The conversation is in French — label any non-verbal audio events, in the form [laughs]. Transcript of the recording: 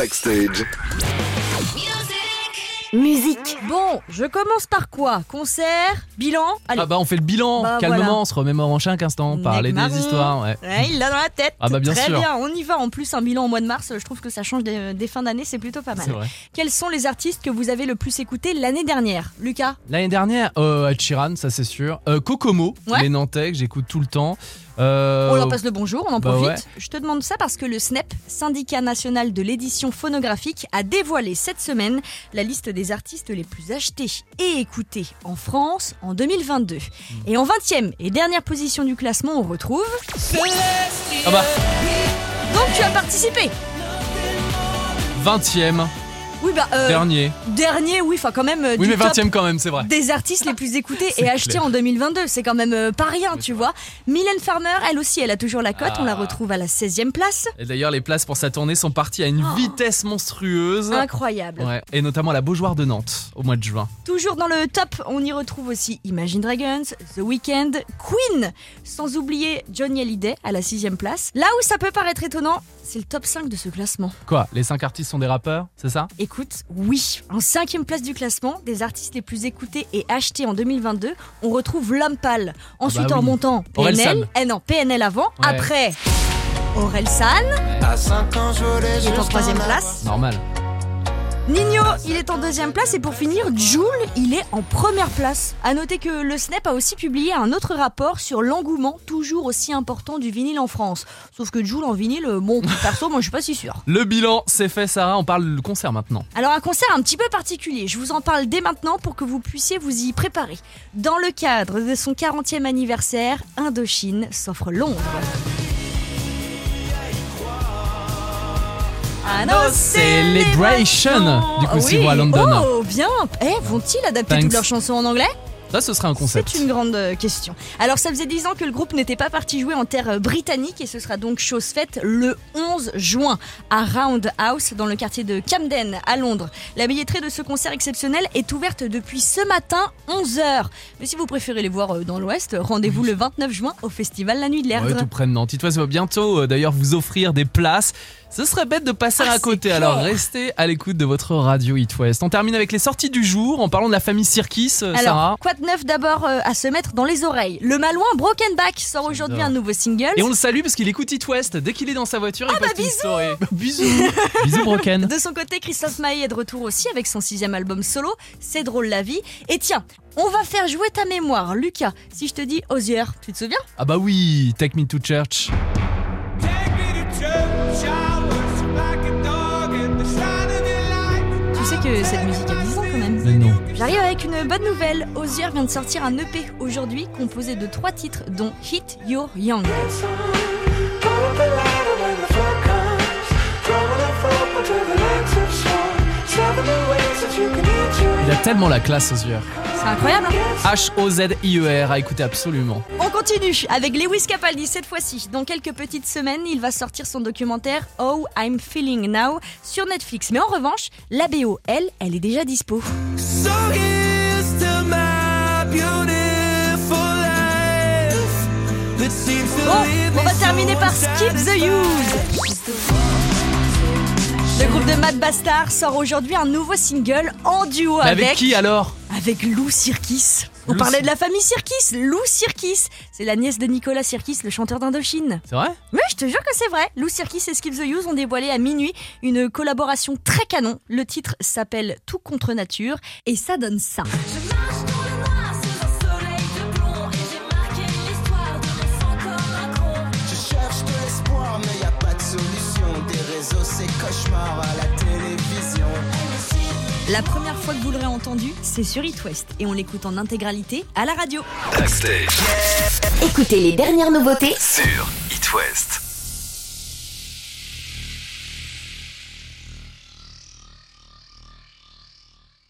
Backstage. Musique. Bon, je commence par quoi? Concert Bilan? Allez. Ah bah on fait le bilan, Bah, calmement, voilà. on se remémore en chaque instant, parler des histoires, ouais. Ouais, il l'a dans la tête. Ah bah, bien Très sûr. bien, on y va. En plus, un bilan au mois de mars, je trouve que ça change des, des fins d'année, c'est plutôt pas mal. Vrai. Quels sont les artistes que vous avez le plus écoutés l'année dernière? Lucas? L'année dernière, euh, Sheeran, ça c'est sûr. Euh, Kokomo, Ouais. les Nantais, que j'écoute tout le temps. Euh, On leur passe le bonjour, on en bah profite. ouais. Je te demande ça parce que le SNEP, syndicat national de l'édition phonographique, a dévoilé cette semaine la liste des artistes les plus achetés et écoutés en France en 2022. Hmm. Et en 20e et dernière position du classement, on retrouve. Ah bah, Donc tu as participé 20ème, Oui, bah. euh, dernier. Dernier, oui, enfin quand même. euh, Oui, du mais top 20ème quand même, c'est vrai. des artistes les plus écoutés [laughs] et achetés en 2022. C'est quand même euh, pas rien, tu vois. Mylène Farmer, elle aussi, elle a toujours la cote. On la Ah. retrouve à la 16e place. Et d'ailleurs, les places pour sa tournée sont parties à une Oh. vitesse monstrueuse. Incroyable. Ouais, et notamment la Beaujoire de Nantes au mois de juin. Toujours dans le top, on y retrouve aussi Imagine Dragons, The Weeknd, Queen, sans oublier Johnny Hallyday à la 6e place. Là où ça peut paraître étonnant, c'est le top 5 de ce classement. Quoi Les cinq artistes sont des rappeurs, c'est ça? Écoute, oui, en cinquième place du classement, des artistes les plus écoutés et achetés en 2022, on retrouve L'Homme Pâle. Ensuite, bah en oui. montant, PNL. San. Eh non, PNL avant. Ouais. Après, Aurel San, À 5 ans, je voulais en troisième place. Normal. Nino, il est en deuxième place. Et pour finir, Joule, il est en première place. À noter que le SNEP a aussi publié un autre rapport sur l'engouement toujours aussi important du vinyle en France. Sauf que Joule en vinyle, bon, perso, moi je suis pas si sûr. Le bilan, c'est fait, Sarah. On parle du concert maintenant. Alors un concert un petit peu particulier, je vous en parle dès maintenant pour que vous puissiez vous y préparer. Dans le cadre de son 40e anniversaire, Indochine s'offre Londres. Non, Celebration. Du coup, Oui. s'ils vont à London. Oh, bien Eh, vont-ils adapter Thanks. toutes leurs chansons en anglais? Ça, ce serait un concept. c'est une grande euh, question. Alors, ça faisait 10 ans que le groupe n'était pas parti jouer en terre euh, britannique et ce sera donc chose faite le 11 juin à Roundhouse dans le quartier de Camden à Londres. La billetterie de ce concert exceptionnel est ouverte depuis ce matin 11h. Mais si vous préférez les voir euh, dans l'ouest, rendez-vous le 29 juin au festival La Nuit de l'Erdre. Ouais, tout près de Nantes. Va bientôt d'ailleurs vous offrir des places. Ce serait bête de passer Ah, à c'est côté, clair. alors restez à l'écoute de votre radio It West. On termine avec les sorties du jour en parlant de la famille Sirkis, euh, Alors, Sarah. quoi de neuf d'abord euh, à se mettre dans les oreilles? Le Malouin Broken Back sort aujourd'hui un nouveau single. Et on le salue parce qu'il écoute It West. Dès qu'il est dans sa voiture, il bah, une bisous [laughs] bisous Bisous Broken De son côté, Christophe Maé est de retour aussi avec son sixième album solo, C'est drôle la vie. Et tiens, on va faire jouer ta mémoire, Lucas. Si je te dis Osier, tu te souviens? Ah bah oui, Take Me to Church. Que cette musique a 10 ans quand même. Mais non. J'arrive avec une bonne nouvelle. Osier vient de sortir un EP aujourd'hui composé de trois titres dont Hit Your Young. Il a tellement la classe yeux. C'est incroyable, hein H-O-Z-I-E-R, à écouter absolument. On continue avec Lewis Capaldi cette fois-ci. Dans quelques petites semaines, il va sortir son documentaire Oh I'm Feeling Now sur Netflix. Mais en revanche, la BO, elle, elle est déjà dispo. So Bon, on va terminer par Skip the Use. Le groupe de Mad Bastard sort aujourd'hui un nouveau single en duo Mais avec avec qui alors avec Lou Sirkis. On Lou parlait de la famille Sirkis, Lou Sirkis. C'est la nièce de Nicolas Sirkis, le chanteur d'Indochine. C'est vrai Oui, je te jure que c'est vrai. Lou Sirkis et Skip the Use ont dévoilé à minuit une collaboration très canon. Le titre s'appelle Tout contre nature et ça donne ça. La première fois que vous l'aurez entendu, c'est sur It West et on l'écoute en intégralité à la radio. Backstage Écoutez les dernières nouveautés sur It West.